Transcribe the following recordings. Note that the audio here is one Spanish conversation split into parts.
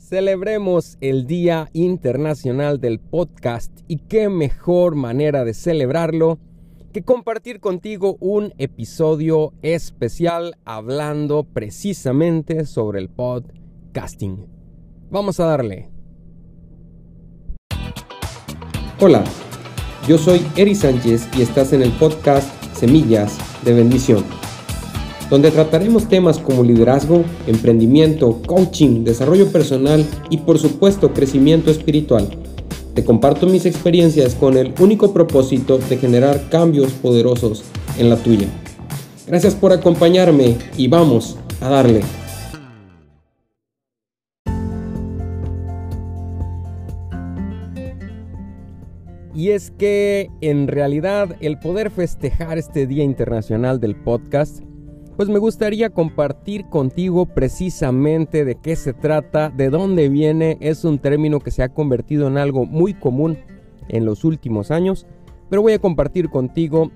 Celebremos el Día Internacional del Podcast y qué mejor manera de celebrarlo que compartir contigo un episodio especial hablando precisamente sobre el podcasting. Vamos a darle. Hola, yo soy Eri Sánchez y estás en el podcast Semillas de Bendición donde trataremos temas como liderazgo, emprendimiento, coaching, desarrollo personal y por supuesto crecimiento espiritual. Te comparto mis experiencias con el único propósito de generar cambios poderosos en la tuya. Gracias por acompañarme y vamos a darle. Y es que en realidad el poder festejar este Día Internacional del Podcast pues me gustaría compartir contigo precisamente de qué se trata, de dónde viene, es un término que se ha convertido en algo muy común en los últimos años, pero voy a compartir contigo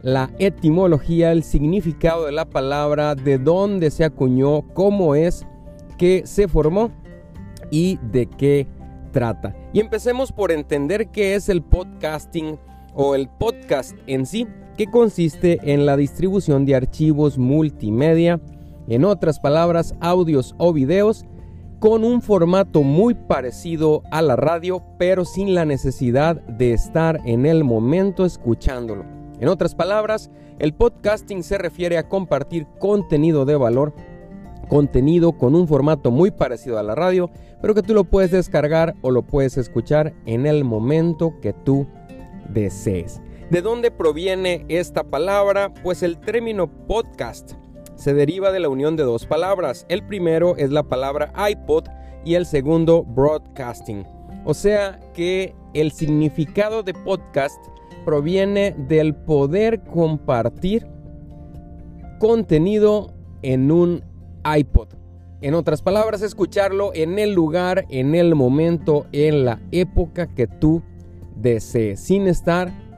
la etimología, el significado de la palabra, de dónde se acuñó, cómo es que se formó y de qué trata. Y empecemos por entender qué es el podcasting o el podcast en sí que consiste en la distribución de archivos multimedia, en otras palabras, audios o videos, con un formato muy parecido a la radio, pero sin la necesidad de estar en el momento escuchándolo. En otras palabras, el podcasting se refiere a compartir contenido de valor, contenido con un formato muy parecido a la radio, pero que tú lo puedes descargar o lo puedes escuchar en el momento que tú desees. ¿De dónde proviene esta palabra? Pues el término podcast se deriva de la unión de dos palabras. El primero es la palabra iPod y el segundo broadcasting. O sea que el significado de podcast proviene del poder compartir contenido en un iPod. En otras palabras, escucharlo en el lugar, en el momento, en la época que tú desees, sin estar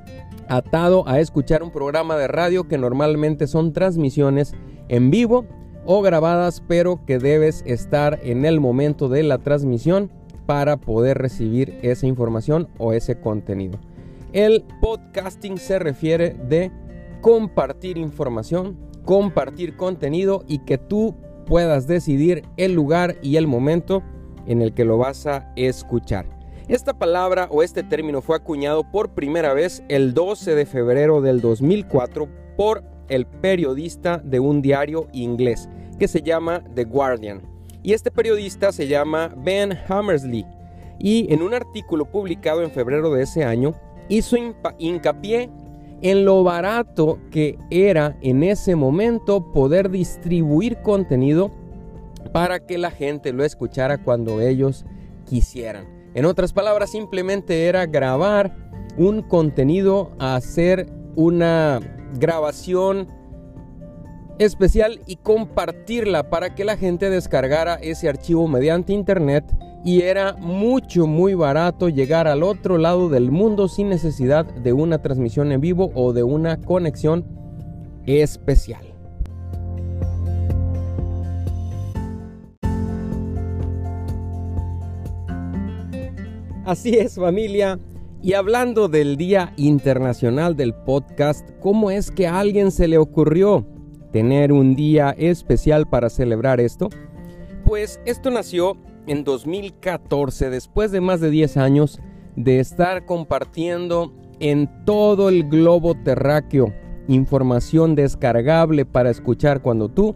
atado a escuchar un programa de radio que normalmente son transmisiones en vivo o grabadas, pero que debes estar en el momento de la transmisión para poder recibir esa información o ese contenido. El podcasting se refiere de compartir información, compartir contenido y que tú puedas decidir el lugar y el momento en el que lo vas a escuchar. Esta palabra o este término fue acuñado por primera vez el 12 de febrero del 2004 por el periodista de un diario inglés que se llama The Guardian. Y este periodista se llama Ben Hammersley. Y en un artículo publicado en febrero de ese año hizo hincapié en lo barato que era en ese momento poder distribuir contenido para que la gente lo escuchara cuando ellos quisieran. En otras palabras, simplemente era grabar un contenido, hacer una grabación especial y compartirla para que la gente descargara ese archivo mediante internet y era mucho muy barato llegar al otro lado del mundo sin necesidad de una transmisión en vivo o de una conexión especial. Así es familia. Y hablando del Día Internacional del Podcast, ¿cómo es que a alguien se le ocurrió tener un día especial para celebrar esto? Pues esto nació en 2014, después de más de 10 años de estar compartiendo en todo el globo terráqueo información descargable para escuchar cuando tú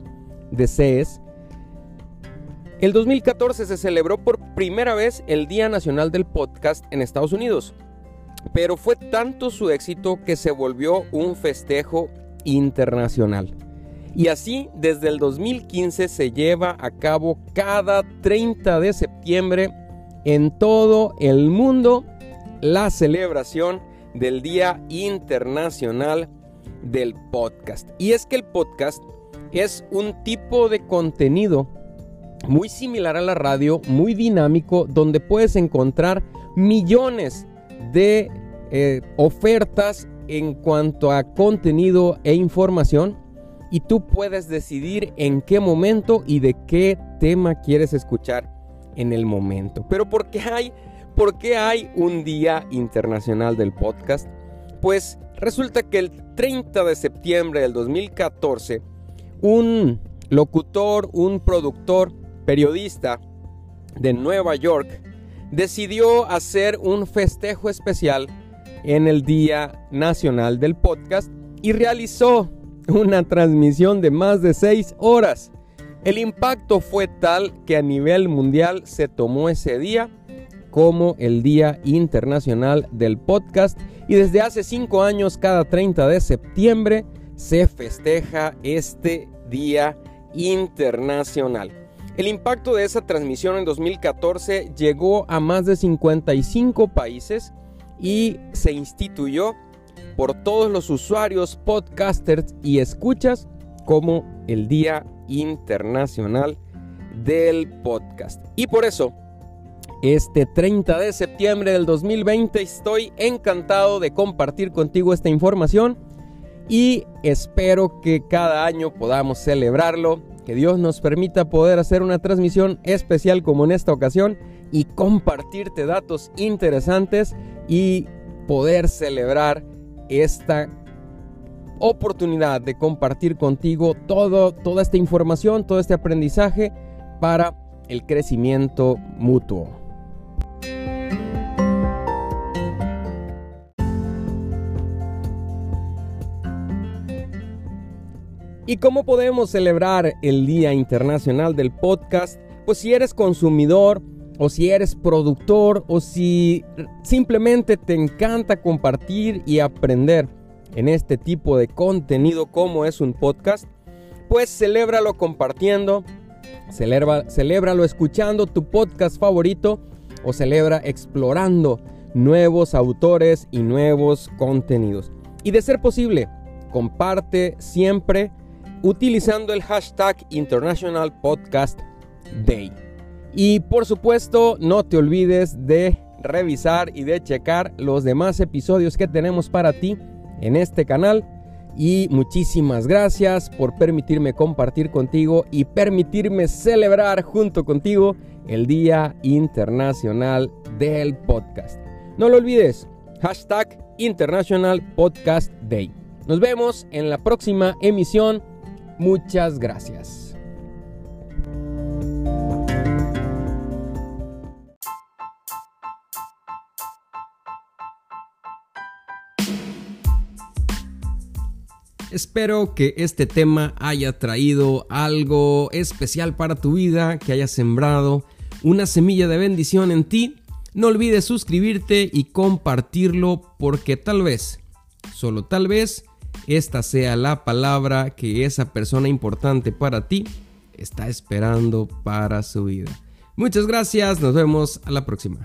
desees el 2014 se celebró por primera vez el Día Nacional del Podcast en Estados Unidos, pero fue tanto su éxito que se volvió un festejo internacional. Y así, desde el 2015 se lleva a cabo cada 30 de septiembre en todo el mundo la celebración del Día Internacional del Podcast. Y es que el podcast es un tipo de contenido muy similar a la radio, muy dinámico, donde puedes encontrar millones de eh, ofertas en cuanto a contenido e información y tú puedes decidir en qué momento y de qué tema quieres escuchar en el momento. Pero ¿por qué hay, por qué hay un Día Internacional del Podcast? Pues resulta que el 30 de septiembre del 2014, un locutor, un productor, periodista de Nueva York, decidió hacer un festejo especial en el Día Nacional del Podcast y realizó una transmisión de más de 6 horas. El impacto fue tal que a nivel mundial se tomó ese día como el Día Internacional del Podcast y desde hace 5 años cada 30 de septiembre se festeja este Día Internacional. El impacto de esa transmisión en 2014 llegó a más de 55 países y se instituyó por todos los usuarios, podcasters y escuchas como el Día Internacional del Podcast. Y por eso, este 30 de septiembre del 2020 estoy encantado de compartir contigo esta información y espero que cada año podamos celebrarlo, que Dios nos permita poder hacer una transmisión especial como en esta ocasión y compartirte datos interesantes y poder celebrar esta oportunidad de compartir contigo todo, toda esta información, todo este aprendizaje para el crecimiento mutuo. ¿Y cómo podemos celebrar el Día Internacional del Podcast? Pues si eres consumidor o si eres productor o si simplemente te encanta compartir y aprender en este tipo de contenido como es un podcast, pues celébralo compartiendo, celebra, celébralo escuchando tu podcast favorito o celebra explorando nuevos autores y nuevos contenidos. Y de ser posible, comparte siempre utilizando el hashtag International Podcast Day. Y por supuesto, no te olvides de revisar y de checar los demás episodios que tenemos para ti en este canal. Y muchísimas gracias por permitirme compartir contigo y permitirme celebrar junto contigo el Día Internacional del Podcast. No lo olvides, hashtag International Podcast Day. Nos vemos en la próxima emisión Muchas gracias. Espero que este tema haya traído algo especial para tu vida, que haya sembrado una semilla de bendición en ti. No olvides suscribirte y compartirlo porque tal vez, solo tal vez, esta sea la palabra que esa persona importante para ti está esperando para su vida. Muchas gracias, nos vemos a la próxima.